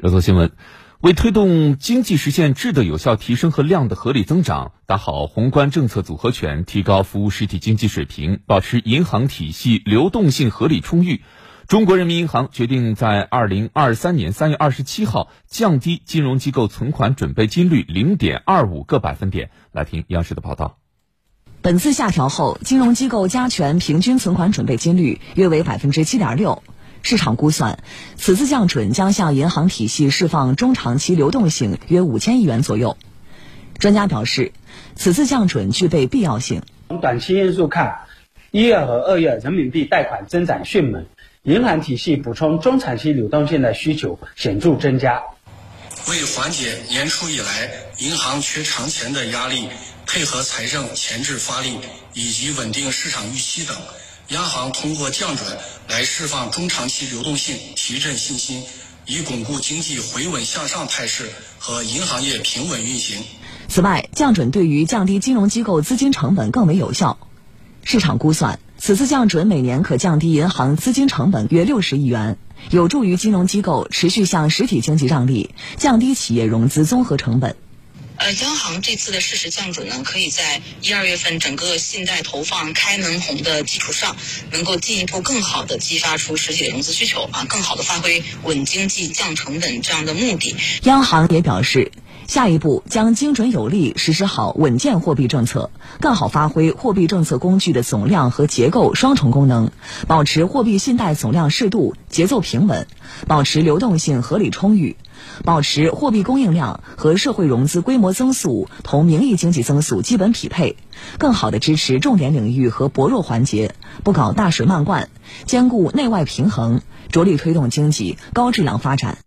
热搜新闻：为推动经济实现质的有效提升和量的合理增长，打好宏观政策组合拳，提高服务实体经济水平，保持银行体系流动性合理充裕，中国人民银行决定在二零二三年三月二十七号降低金融机构存款准备金率零点二五个百分点。来听央视的报道。本次下调后，金融机构加权平均存款准备金率约为百分之七点六。市场估算，此次降准将向银行体系释放中长期流动性约五千亿元左右。专家表示，此次降准具备必要性。从短期因素看，一月和二月人民币贷款增长迅猛，银行体系补充中长期流动性的需求显著增加。为缓解年初以来银行缺长钱的压力，配合财政前置发力以及稳定市场预期等。央行通过降准来释放中长期流动性，提振信心，以巩固经济回稳向上态势和银行业平稳运行。此外，降准对于降低金融机构资金成本更为有效。市场估算，此次降准每年可降低银行资金成本约六十亿元，有助于金融机构持续向实体经济让利，降低企业融资综合成本。呃，央行这次的适时降准呢，可以在一二月份整个信贷投放开门红的基础上，能够进一步更好的激发出实体的融资需求啊，更好的发挥稳经济、降成本这样的目的。央行也表示，下一步将精准有力实施好稳健货币政策，更好发挥货币政策工具的总量和结构双重功能，保持货币信贷总量适度、节奏平稳，保持流动性合理充裕。保持货币供应量和社会融资规模增速同名义经济增速基本匹配，更好地支持重点领域和薄弱环节，不搞大水漫灌，兼顾内外平衡，着力推动经济高质量发展。